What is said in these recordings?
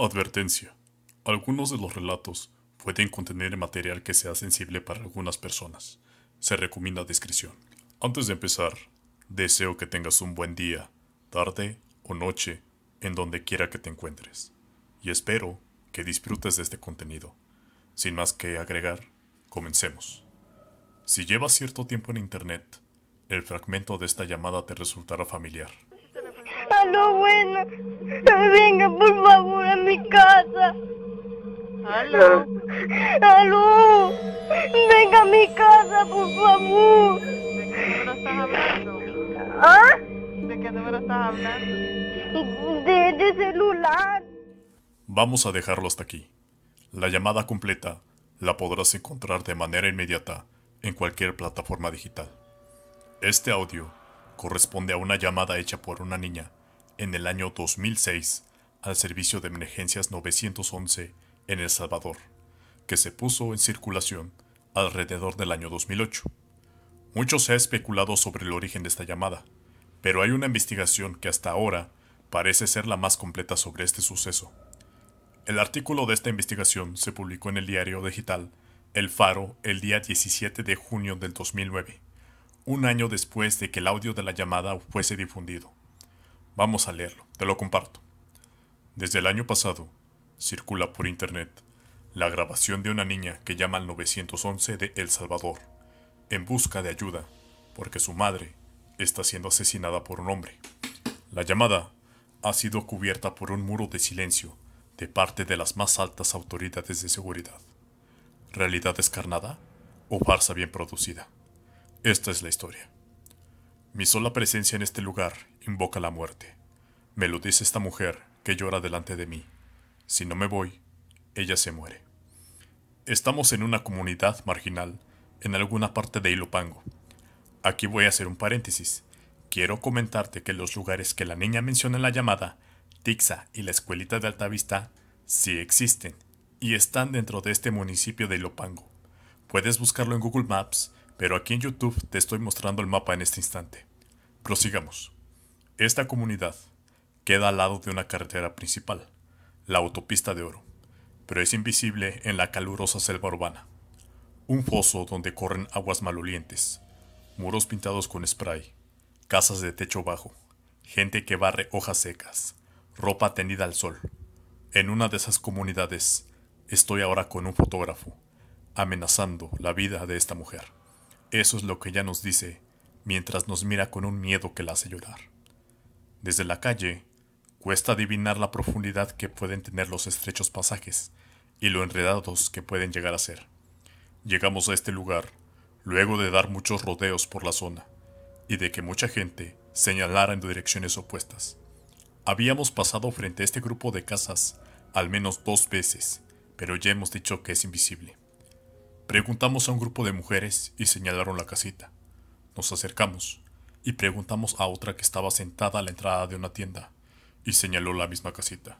Advertencia. Algunos de los relatos pueden contener material que sea sensible para algunas personas. Se recomienda discreción. Antes de empezar, deseo que tengas un buen día, tarde o noche, en donde quiera que te encuentres. Y espero que disfrutes de este contenido. Sin más que agregar, comencemos. Si llevas cierto tiempo en Internet, el fragmento de esta llamada te resultará familiar. Aló, bueno. Venga, por favor, a mi casa. Aló. Aló. Venga a mi casa, por favor. ¿De qué número estás hablando? ¿Ah? ¿De qué número estás hablando? De, de celular. Vamos a dejarlo hasta aquí. La llamada completa la podrás encontrar de manera inmediata en cualquier plataforma digital. Este audio corresponde a una llamada hecha por una niña en el año 2006 al servicio de emergencias 911 en El Salvador, que se puso en circulación alrededor del año 2008. Mucho se ha especulado sobre el origen de esta llamada, pero hay una investigación que hasta ahora parece ser la más completa sobre este suceso. El artículo de esta investigación se publicó en el diario digital El Faro el día 17 de junio del 2009, un año después de que el audio de la llamada fuese difundido. Vamos a leerlo, te lo comparto. Desde el año pasado, circula por internet la grabación de una niña que llama al 911 de El Salvador en busca de ayuda porque su madre está siendo asesinada por un hombre. La llamada ha sido cubierta por un muro de silencio de parte de las más altas autoridades de seguridad. ¿Realidad descarnada o farsa bien producida? Esta es la historia. Mi sola presencia en este lugar invoca la muerte. Me lo dice esta mujer que llora delante de mí. Si no me voy, ella se muere. Estamos en una comunidad marginal en alguna parte de Ilopango. Aquí voy a hacer un paréntesis. Quiero comentarte que los lugares que la niña menciona en la llamada, Tixa y la escuelita de Altavista, sí existen y están dentro de este municipio de Ilopango. Puedes buscarlo en Google Maps, pero aquí en YouTube te estoy mostrando el mapa en este instante. Prosigamos. Esta comunidad queda al lado de una carretera principal, la autopista de oro, pero es invisible en la calurosa selva urbana. Un foso donde corren aguas malolientes, muros pintados con spray, casas de techo bajo, gente que barre hojas secas, ropa tendida al sol. En una de esas comunidades estoy ahora con un fotógrafo, amenazando la vida de esta mujer. Eso es lo que ella nos dice mientras nos mira con un miedo que la hace llorar. Desde la calle, cuesta adivinar la profundidad que pueden tener los estrechos pasajes y lo enredados que pueden llegar a ser. Llegamos a este lugar luego de dar muchos rodeos por la zona y de que mucha gente señalara en direcciones opuestas. Habíamos pasado frente a este grupo de casas al menos dos veces, pero ya hemos dicho que es invisible. Preguntamos a un grupo de mujeres y señalaron la casita. Nos acercamos y preguntamos a otra que estaba sentada a la entrada de una tienda y señaló la misma casita.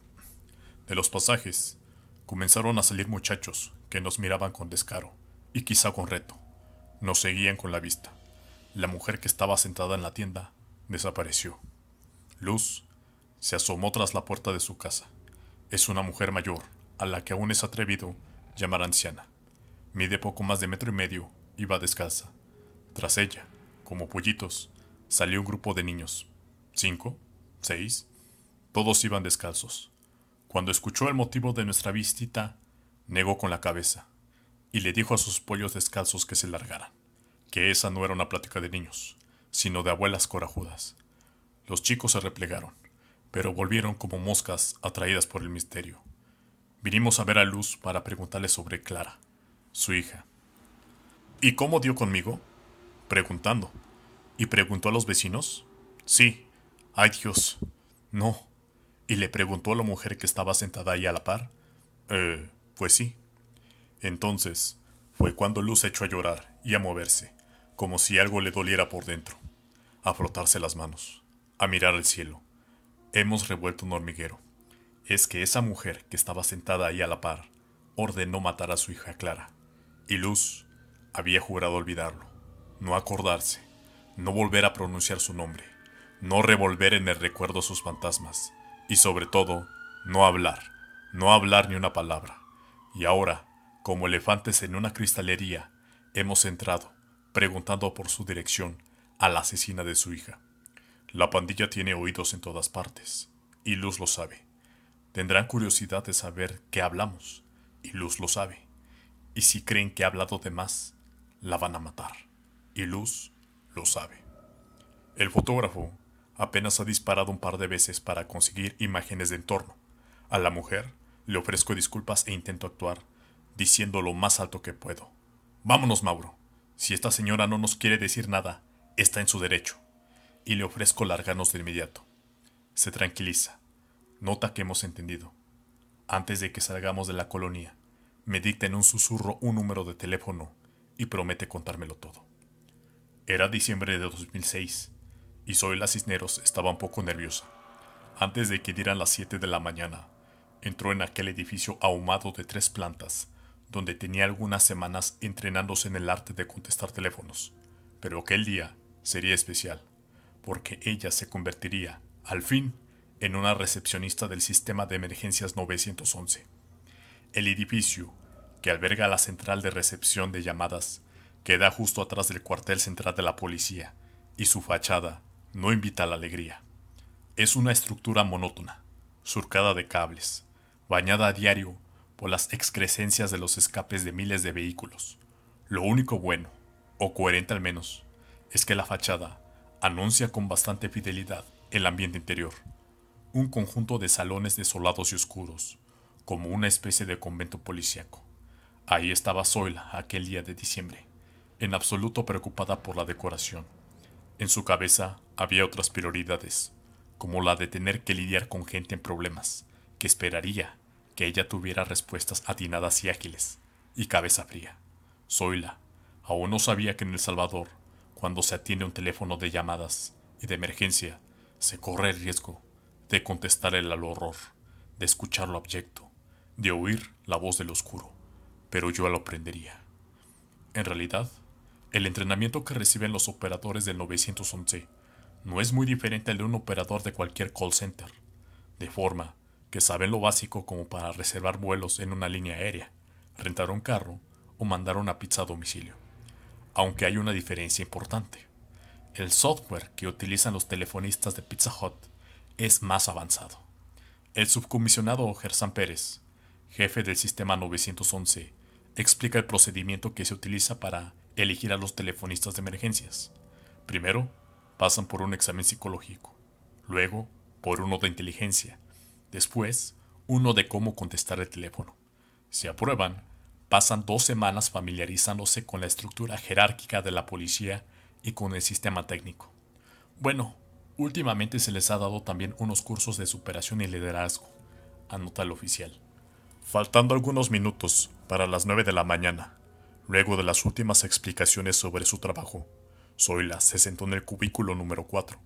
De los pasajes comenzaron a salir muchachos que nos miraban con descaro y quizá con reto. Nos seguían con la vista. La mujer que estaba sentada en la tienda desapareció. Luz se asomó tras la puerta de su casa. Es una mujer mayor, a la que aún es atrevido llamar anciana. Mide poco más de metro y medio, iba descalza. Tras ella, como pollitos, salió un grupo de niños. Cinco, seis, todos iban descalzos. Cuando escuchó el motivo de nuestra visita, negó con la cabeza y le dijo a sus pollos descalzos que se largaran, que esa no era una plática de niños, sino de abuelas corajudas. Los chicos se replegaron, pero volvieron como moscas atraídas por el misterio. Vinimos a ver a Luz para preguntarle sobre Clara, su hija. ¿Y cómo dio conmigo? Preguntando. ¿Y preguntó a los vecinos? Sí. Ay Dios. No. ¿Y le preguntó a la mujer que estaba sentada ahí a la par? Eh, pues sí. Entonces, fue cuando Luz echó a llorar y a moverse, como si algo le doliera por dentro, a frotarse las manos, a mirar al cielo. Hemos revuelto un hormiguero. Es que esa mujer que estaba sentada ahí a la par ordenó matar a su hija Clara. Y Luz había jurado olvidarlo, no acordarse, no volver a pronunciar su nombre, no revolver en el recuerdo sus fantasmas, y sobre todo, no hablar, no hablar ni una palabra. Y ahora, como elefantes en una cristalería, hemos entrado, preguntando por su dirección a la asesina de su hija. La pandilla tiene oídos en todas partes, y Luz lo sabe. Tendrán curiosidad de saber qué hablamos, y Luz lo sabe. Y si creen que ha hablado de más, la van a matar, y Luz lo sabe. El fotógrafo apenas ha disparado un par de veces para conseguir imágenes de entorno. A la mujer le ofrezco disculpas e intento actuar, diciendo lo más alto que puedo. Vámonos, Mauro. Si esta señora no nos quiere decir nada, está en su derecho. Y le ofrezco largarnos de inmediato. Se tranquiliza. Nota que hemos entendido. Antes de que salgamos de la colonia, me dicta en un susurro un número de teléfono y promete contármelo todo. Era diciembre de 2006 y Zoila Cisneros estaba un poco nerviosa. Antes de que dieran las 7 de la mañana, entró en aquel edificio ahumado de tres plantas, donde tenía algunas semanas entrenándose en el arte de contestar teléfonos. Pero aquel día sería especial, porque ella se convertiría, al fin, en una recepcionista del sistema de emergencias 911. El edificio, que alberga la central de recepción de llamadas, queda justo atrás del cuartel central de la policía, y su fachada no invita a la alegría. Es una estructura monótona, surcada de cables, bañada a diario por las excrescencias de los escapes de miles de vehículos. Lo único bueno, o coherente al menos, es que la fachada anuncia con bastante fidelidad el ambiente interior, un conjunto de salones desolados y oscuros, como una especie de convento policíaco. Ahí estaba Zoila aquel día de diciembre, en absoluto preocupada por la decoración. En su cabeza había otras prioridades, como la de tener que lidiar con gente en problemas, que esperaría que ella tuviera respuestas atinadas y ágiles, y cabeza fría. Zoila aún no sabía que en El Salvador, cuando se atiende un teléfono de llamadas y de emergencia, se corre el riesgo de contestar el al horror, de escuchar lo abyecto, de oír la voz del oscuro, pero yo lo aprendería. En realidad, el entrenamiento que reciben los operadores del 911 no es muy diferente al de un operador de cualquier call center, de forma que saben lo básico como para reservar vuelos en una línea aérea, rentar un carro o mandar una pizza a domicilio. Aunque hay una diferencia importante. El software que utilizan los telefonistas de Pizza Hut es más avanzado. El subcomisionado Gersan Pérez, jefe del sistema 911, explica el procedimiento que se utiliza para elegir a los telefonistas de emergencias. Primero, pasan por un examen psicológico, luego por uno de inteligencia, después uno de cómo contestar el teléfono. Si aprueban, pasan dos semanas familiarizándose con la estructura jerárquica de la policía y con el sistema técnico. Bueno, últimamente se les ha dado también unos cursos de superación y liderazgo, anota el oficial. Faltando algunos minutos para las nueve de la mañana, luego de las últimas explicaciones sobre su trabajo, Zoila se sentó en el cubículo número 4.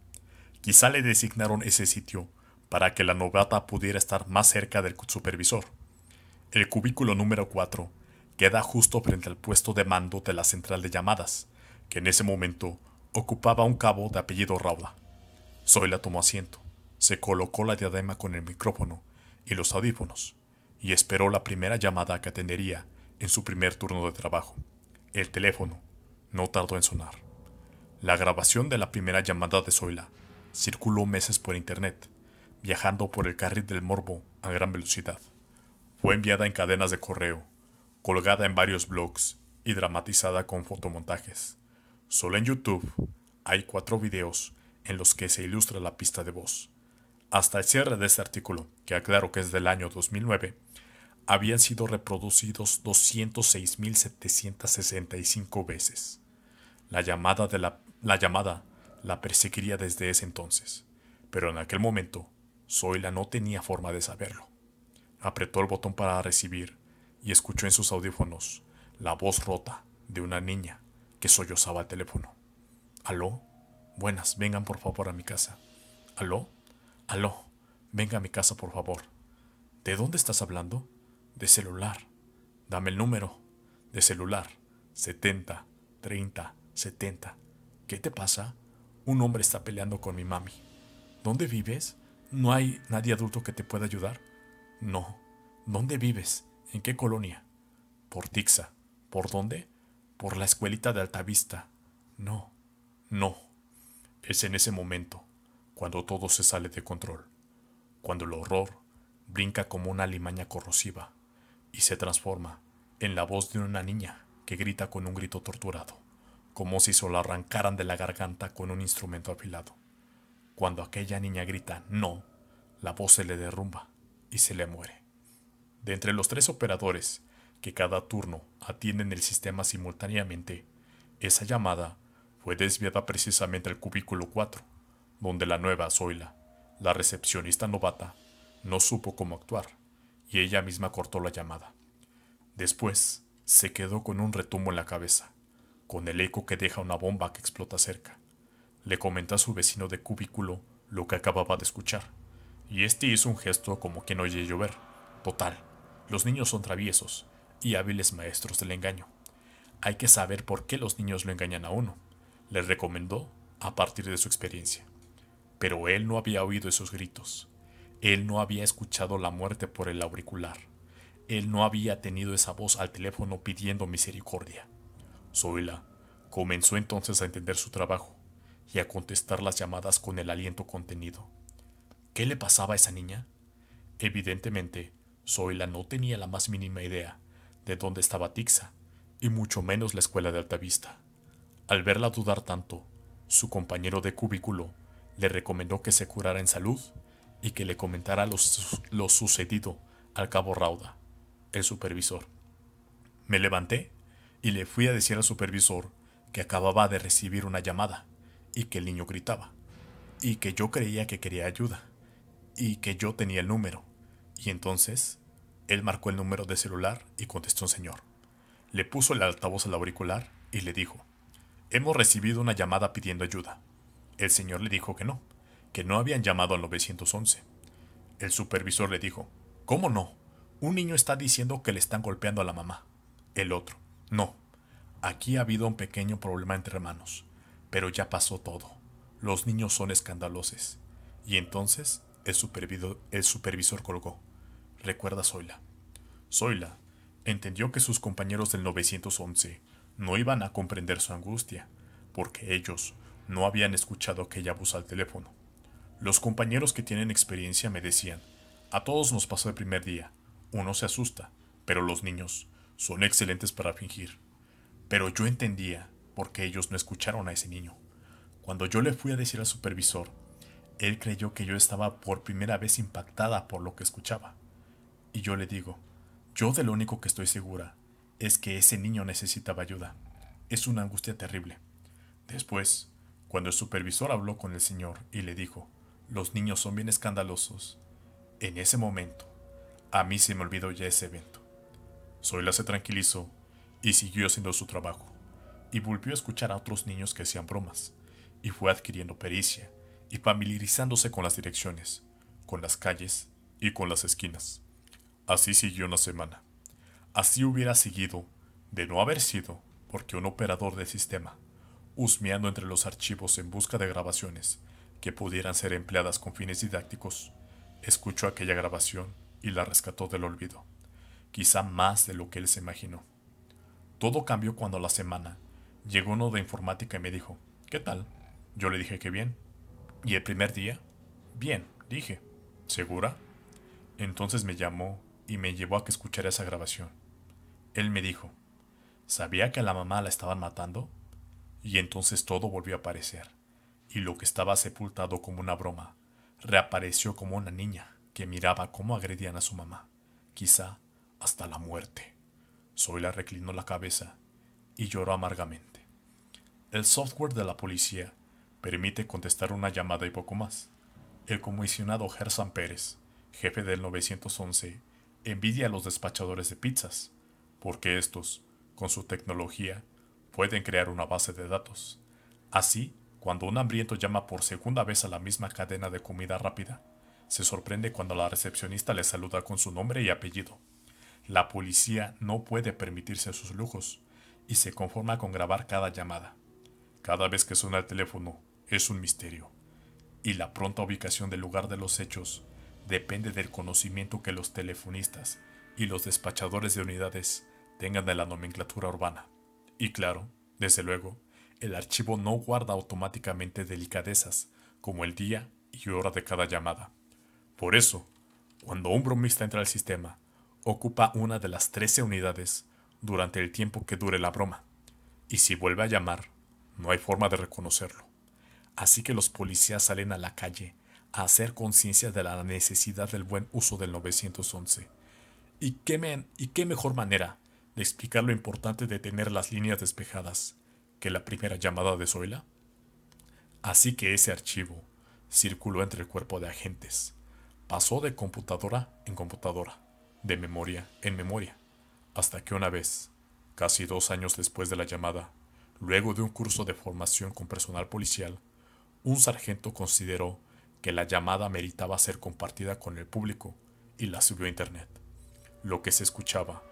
Quizá le designaron ese sitio para que la novata pudiera estar más cerca del supervisor. El cubículo número 4 queda justo frente al puesto de mando de la central de llamadas, que en ese momento ocupaba un cabo de apellido Raula. Zoila tomó asiento, se colocó la diadema con el micrófono y los audífonos, y esperó la primera llamada que atendería en su primer turno de trabajo. El teléfono no tardó en sonar. La grabación de la primera llamada de Zoila circuló meses por internet, viajando por el carril del morbo a gran velocidad. Fue enviada en cadenas de correo, colgada en varios blogs y dramatizada con fotomontajes. Solo en YouTube hay cuatro videos en los que se ilustra la pista de voz. Hasta el cierre de este artículo, que aclaro que es del año 2009, habían sido reproducidos 206.765 veces. La llamada de la la llamada la perseguiría desde ese entonces, pero en aquel momento Zoila no tenía forma de saberlo. Apretó el botón para recibir y escuchó en sus audífonos la voz rota de una niña que sollozaba el teléfono. ¿Aló? Buenas, vengan por favor a mi casa. ¿Aló? ¿Aló? Venga a mi casa por favor. ¿De dónde estás hablando? De celular. Dame el número. De celular. 70, 30, 70. ¿Qué te pasa? Un hombre está peleando con mi mami. ¿Dónde vives? ¿No hay nadie adulto que te pueda ayudar? No, ¿Dónde vives? ¿En qué colonia? Por Tixa. ¿Por dónde? Por la escuelita de Altavista. No, no. Es en ese momento, cuando todo se sale de control, cuando el horror brinca como una limaña corrosiva y se transforma en la voz de una niña que grita con un grito torturado, como si se lo arrancaran de la garganta con un instrumento afilado. Cuando aquella niña grita no, la voz se le derrumba y se le muere. De entre los tres operadores que cada turno atienden el sistema simultáneamente, esa llamada fue desviada precisamente al cubículo 4, donde la nueva Zoila, la recepcionista novata, no supo cómo actuar, y ella misma cortó la llamada. Después, se quedó con un retumbo en la cabeza, con el eco que deja una bomba que explota cerca. Le comentó a su vecino de cubículo lo que acababa de escuchar, y este hizo un gesto como quien oye llover. Total, los niños son traviesos y hábiles maestros del engaño. Hay que saber por qué los niños lo engañan a uno le recomendó a partir de su experiencia. Pero él no había oído esos gritos. Él no había escuchado la muerte por el auricular. Él no había tenido esa voz al teléfono pidiendo misericordia. Zoila comenzó entonces a entender su trabajo y a contestar las llamadas con el aliento contenido. ¿Qué le pasaba a esa niña? Evidentemente, Zoila no tenía la más mínima idea de dónde estaba Tixa, y mucho menos la escuela de Altavista. Al verla dudar tanto, su compañero de cubículo le recomendó que se curara en salud y que le comentara lo, sucedido al cabo Rauda, el supervisor. Me levanté y le fui a decir al supervisor que acababa de recibir una llamada y que el niño gritaba, y que yo creía que quería ayuda, y que yo tenía el número. Y entonces él marcó el número de celular y contestó un señor. Le puso el altavoz al auricular y le dijo, Hemos recibido una llamada pidiendo ayuda. El señor le dijo que no, que no habían llamado al 911. El supervisor le dijo, ¿Cómo no? Un niño está diciendo que le están golpeando a la mamá. El otro, no. Aquí ha habido un pequeño problema entre hermanos, pero ya pasó todo. Los niños son escandalosos. Y entonces el supervisor, el supervisor colgó. Recuerda Zoila. Zoila entendió que sus compañeros del 911 no iban a comprender su angustia, porque ellos no habían escuchado aquella voz al teléfono. Los compañeros que tienen experiencia me decían, a todos nos pasó el primer día, uno se asusta, pero los niños son excelentes para fingir. Pero yo entendía por qué ellos no escucharon a ese niño. Cuando yo le fui a decir al supervisor, él creyó que yo estaba por primera vez impactada por lo que escuchaba. Y yo le digo, yo de lo único que estoy segura es que ese niño necesitaba ayuda. Es una angustia terrible. Después, cuando el supervisor habló con el señor y le dijo, los niños son bien escandalosos, en ese momento, a mí se me olvidó ya ese evento. Zoila se tranquilizó y siguió haciendo su trabajo, y volvió a escuchar a otros niños que hacían bromas, y fue adquiriendo pericia y familiarizándose con las direcciones, con las calles y con las esquinas. Así siguió una semana. Así hubiera seguido, de no haber sido, porque un operador de sistema, husmeando entre los archivos en busca de grabaciones que pudieran ser empleadas con fines didácticos, escuchó aquella grabación y la rescató del olvido, quizá más de lo que él se imaginó. Todo cambió cuando la semana llegó uno de informática y me dijo, ¿qué tal? Yo le dije que bien. ¿Y el primer día? Bien, dije. ¿Segura? Entonces me llamó y me llevó a que escuchara esa grabación. Él me dijo, ¿sabía que a la mamá la estaban matando? Y entonces todo volvió a aparecer, y lo que estaba sepultado como una broma, reapareció como una niña que miraba cómo agredían a su mamá, quizá hasta la muerte. Zoila reclinó la cabeza y lloró amargamente. El software de la policía permite contestar una llamada y poco más. El comisionado Gerson Pérez, jefe del 911, envidia a los despachadores de pizzas porque estos, con su tecnología, pueden crear una base de datos. Así, cuando un hambriento llama por segunda vez a la misma cadena de comida rápida, se sorprende cuando la recepcionista le saluda con su nombre y apellido. La policía no puede permitirse sus lujos y se conforma con grabar cada llamada. Cada vez que suena el teléfono es un misterio, y la pronta ubicación del lugar de los hechos depende del conocimiento que los telefonistas y los despachadores de unidades tengan de la nomenclatura urbana. Y claro, desde luego, el archivo no guarda automáticamente delicadezas como el día y hora de cada llamada. Por eso, cuando un bromista entra al sistema, ocupa una de las 13 unidades durante el tiempo que dure la broma, y si vuelve a llamar, no hay forma de reconocerlo. Así que los policías salen a la calle a hacer conciencia de la necesidad del buen uso del 911. ¿Y qué, ¿Y qué mejor manera de explicar lo importante de tener las líneas despejadas que la primera llamada de Zoila? Así que ese archivo circuló entre el cuerpo de agentes. Pasó de computadora en computadora, de memoria en memoria, hasta que una vez, casi dos años después de la llamada, luego de un curso de formación con personal policial, un sargento consideró que la llamada meritaba ser compartida con el público y la subió a internet. Lo que se escuchaba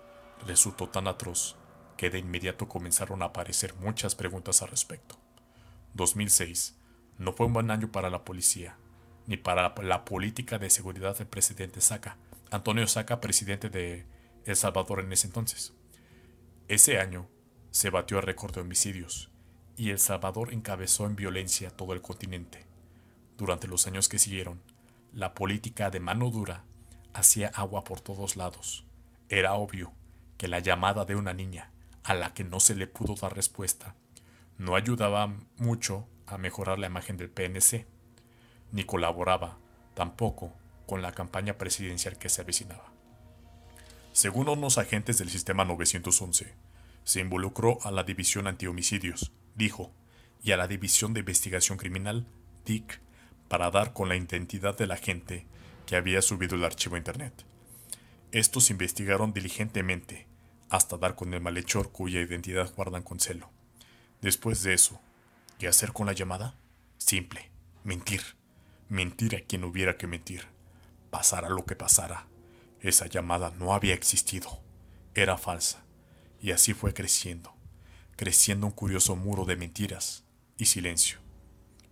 resultó tan atroz que de inmediato comenzaron a aparecer muchas preguntas al respecto. 2006 no fue un buen año para la policía, ni para la política de seguridad del presidente Saca, Antonio Saca, presidente de El Salvador en ese entonces. Ese año se batió el récord de homicidios y El Salvador encabezó en violencia todo el continente. Durante los años que siguieron, la política de mano dura hacía agua por todos lados. Era obvio que la llamada de una niña a la que no se le pudo dar respuesta no ayudaba mucho a mejorar la imagen del PNC, ni colaboraba tampoco con la campaña presidencial que se avecinaba. Según unos agentes del sistema 911, se involucró a la División Antihomicidios, dijo, y a la División de Investigación Criminal, DIC, para dar con la identidad de la gente que había subido el archivo a Internet. Estos investigaron diligentemente hasta dar con el malhechor cuya identidad guardan con celo. Después de eso, ¿Qué hacer con la llamada? Simple, mentir. Mentir a quien hubiera que mentir. Pasara lo que pasara. Esa llamada no había existido. Era falsa. Y así fue creciendo. Creciendo un curioso muro de mentiras y silencio.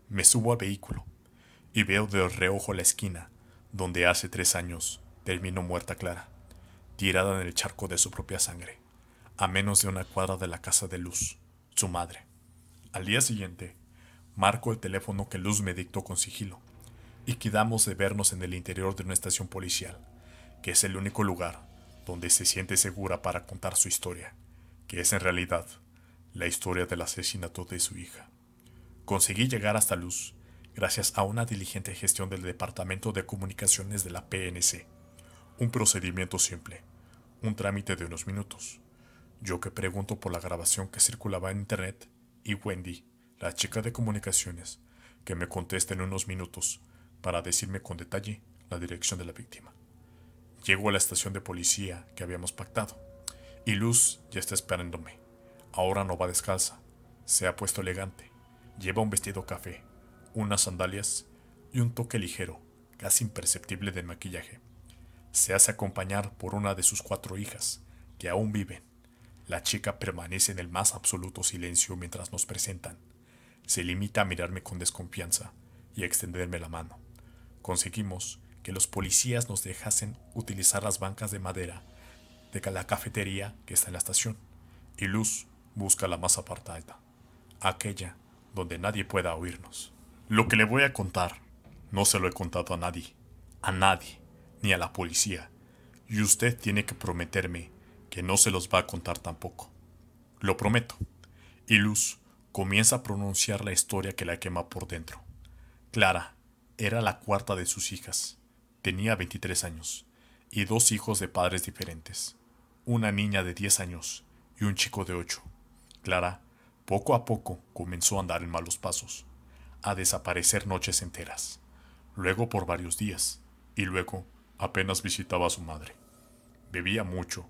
Me subo al vehículo y veo de reojo la esquina donde hace tres años terminó muerta Clara, tirada en el charco de su propia sangre, a menos de una cuadra de la casa de Luz, su madre. Al día siguiente, marco el teléfono que Luz me dictó con sigilo y quedamos de vernos en el interior de una estación policial, que es el único lugar donde se siente segura para contar su historia, que es en realidad la historia del asesinato de su hija. Conseguí llegar hasta Luz gracias a una diligente gestión del Departamento de Comunicaciones de la PNC. Un procedimiento simple, un trámite de unos minutos. Yo que pregunto por la grabación que circulaba en Internet y Wendy, la chica de comunicaciones, que me contesta en unos minutos para decirme con detalle la dirección de la víctima. Llego a la estación de policía que habíamos pactado y Luz ya está esperándome. Ahora no va descalza, se ha puesto elegante, lleva un vestido café, unas sandalias y un toque ligero, casi imperceptible de maquillaje. Se hace acompañar por una de sus cuatro hijas, que aún viven la chica permanece en el más absoluto silencio mientras nos presentan. Se limita a mirarme con desconfianza y a extenderme la mano. Conseguimos que los policías nos dejasen utilizar las bancas de madera de la cafetería que está en la estación, y Luz busca la más apartada, aquella donde nadie pueda oírnos. Lo que le voy a contar no se lo he contado a nadie, a nadie, ni a la policía, y usted tiene que prometerme que no se los va a contar tampoco. Lo prometo. Y Luz comienza a pronunciar la historia que la quema por dentro. Clara era la cuarta de sus hijas. Tenía 23 años y dos hijos de padres diferentes. Una niña de 10 años y un chico de 8. Clara, poco a poco, comenzó a andar en malos pasos, a desaparecer noches enteras, luego por varios días, y luego apenas visitaba a su madre. Bebía mucho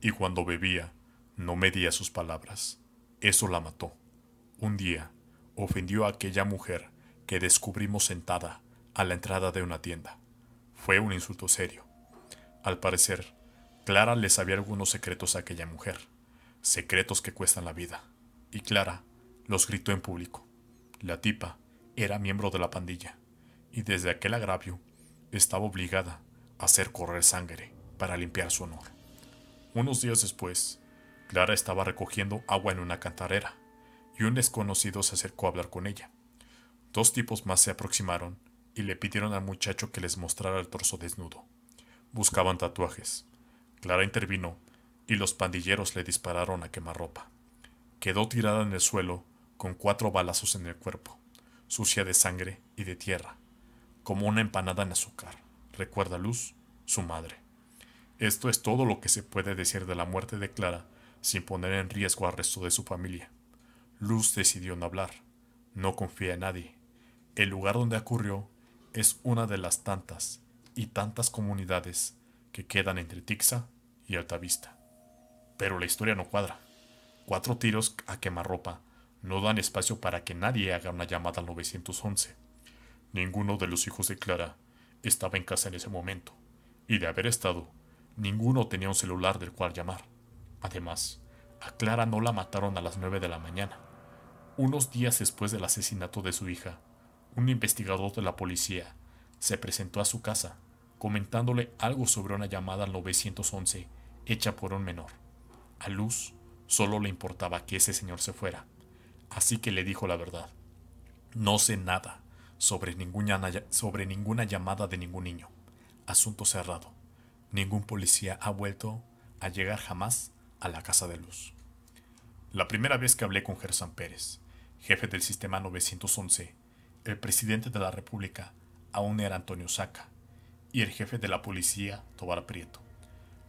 y cuando bebía no medía sus palabras. Eso la mató. Un día ofendió a aquella mujer que descubrimos sentada a la entrada de una tienda. Fue un insulto serio. Al parecer, Clara le sabía algunos secretos a aquella mujer, secretos que cuestan la vida, y Clara los gritó en público. La tipa era miembro de la pandilla, y desde aquel agravio estaba obligada hacer correr sangre para limpiar su honor. Unos días después, Clara estaba recogiendo agua en una cantarera y un desconocido se acercó a hablar con ella. Dos tipos más se aproximaron y le pidieron al muchacho que les mostrara el torso desnudo. Buscaban tatuajes. Clara intervino y los pandilleros le dispararon a quemarropa. Quedó tirada en el suelo con cuatro balazos en el cuerpo, sucia de sangre y de tierra, como una empanada en azúcar. Recuerda Luz, su madre. Esto es todo lo que se puede decir de la muerte de Clara sin poner en riesgo al resto de su familia. Luz decidió no hablar. No confía en nadie. El lugar donde ocurrió es una de las tantas y tantas comunidades que quedan entre Tixa y Altavista. Pero la historia no cuadra. Cuatro tiros a quemarropa no dan espacio para que nadie haga una llamada al 911. Ninguno de los hijos de Clara estaba en casa en ese momento, y de haber estado, ninguno tenía un celular del cual llamar. Además, a Clara no la mataron a las nueve de la mañana. Unos días después del asesinato de su hija, un investigador de la policía se presentó a su casa comentándole algo sobre una llamada al 911 hecha por un menor. A Luz solo le importaba que ese señor se fuera, así que le dijo la verdad. No sé nada sobre ninguna, sobre ninguna llamada de ningún niño. Asunto cerrado. Ningún policía ha vuelto a llegar jamás a la casa de Luz. La primera vez que hablé con Gerson Pérez, jefe del sistema 911, el presidente de la República aún era Antonio Saca y el jefe de la policía Tobar Prieto.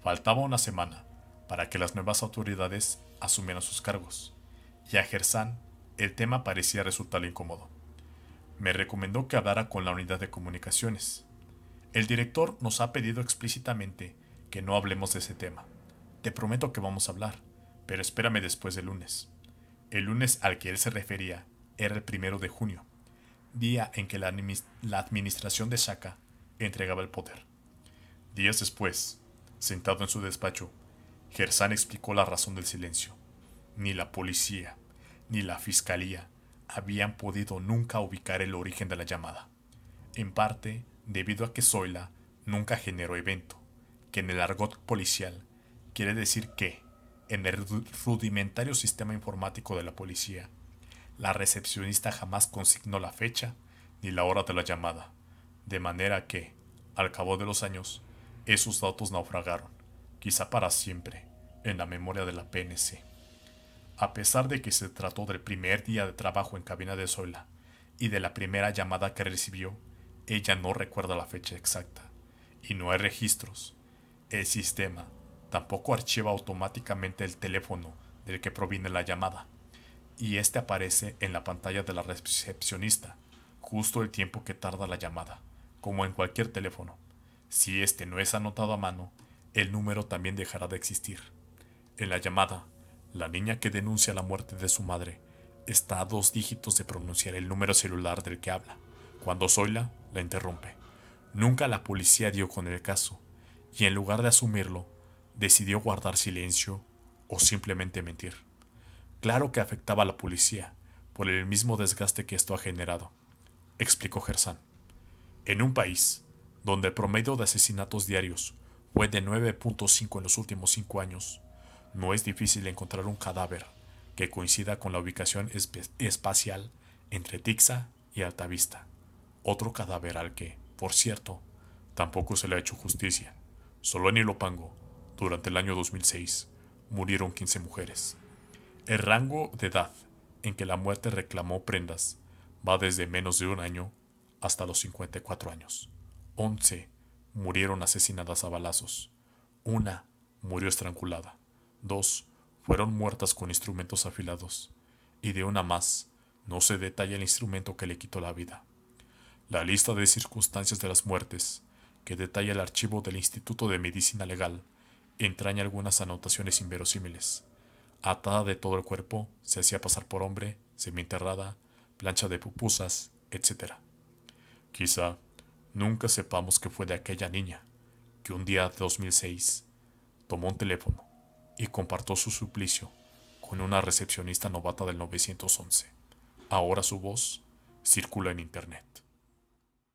Faltaba una semana para que las nuevas autoridades asumieran sus cargos, y a Gersán el tema parecía resultarle incómodo. Me recomendó que hablara con la unidad de comunicaciones. El director nos ha pedido explícitamente que no hablemos de ese tema. Te prometo que vamos a hablar, pero espérame después del lunes. El lunes al que él se refería era el primero de junio, día en que la, administración de Shaka entregaba el poder. Días después, sentado en su despacho, Gersán explicó la razón del silencio. Ni la policía, ni la fiscalía habían podido nunca ubicar el origen de la llamada, en parte debido a que Zoila nunca generó evento, que en el argot policial quiere decir que, en el rudimentario sistema informático de la policía, la recepcionista jamás consignó la fecha ni la hora de la llamada, de manera que, al cabo de los años, esos datos naufragaron, quizá para siempre, en la memoria de la PNC. A pesar de que se trató del primer día de trabajo en cabina de Zoila y de la primera llamada que recibió, ella no recuerda la fecha exacta, y no hay registros. El sistema tampoco archiva automáticamente el teléfono del que proviene la llamada, y este aparece en la pantalla de la recepcionista, justo el tiempo que tarda la llamada, como en cualquier teléfono. Si este no es anotado a mano, el número también dejará de existir. En la llamada, la niña que denuncia la muerte de su madre está a dos dígitos de pronunciar el número celular del que habla, cuando Zoila la interrumpe. Nunca la policía dio con el caso, y en lugar de asumirlo, decidió guardar silencio o simplemente mentir. Claro que afectaba a la policía, por el mismo desgaste que esto ha generado, explicó Gersán. En un país donde el promedio de asesinatos diarios fue de 9.5 en los últimos cinco años, no es difícil encontrar un cadáver que coincida con la ubicación espacial entre Tixa y Altavista. Otro cadáver al que, por cierto, tampoco se le ha hecho justicia. Solo en Ilopango, durante el año 2006, murieron 15 mujeres. El rango de edad en que la muerte reclamó prendas va desde menos de un año hasta los 54 años. 11 murieron asesinadas a balazos. Una murió estrangulada. Dos fueron muertas con instrumentos afilados. Y de una más no se detalla el instrumento que le quitó la vida. La lista de circunstancias de las muertes, que detalla el archivo del Instituto de Medicina Legal, entraña algunas anotaciones inverosímiles atada de todo el cuerpo, se hacía pasar por hombre, semienterrada, plancha de pupusas, etc. Quizá nunca sepamos que fue de aquella niña que un día de 2006 tomó un teléfono y compartió su suplicio con una recepcionista novata del 911. Ahora su voz circula en Internet.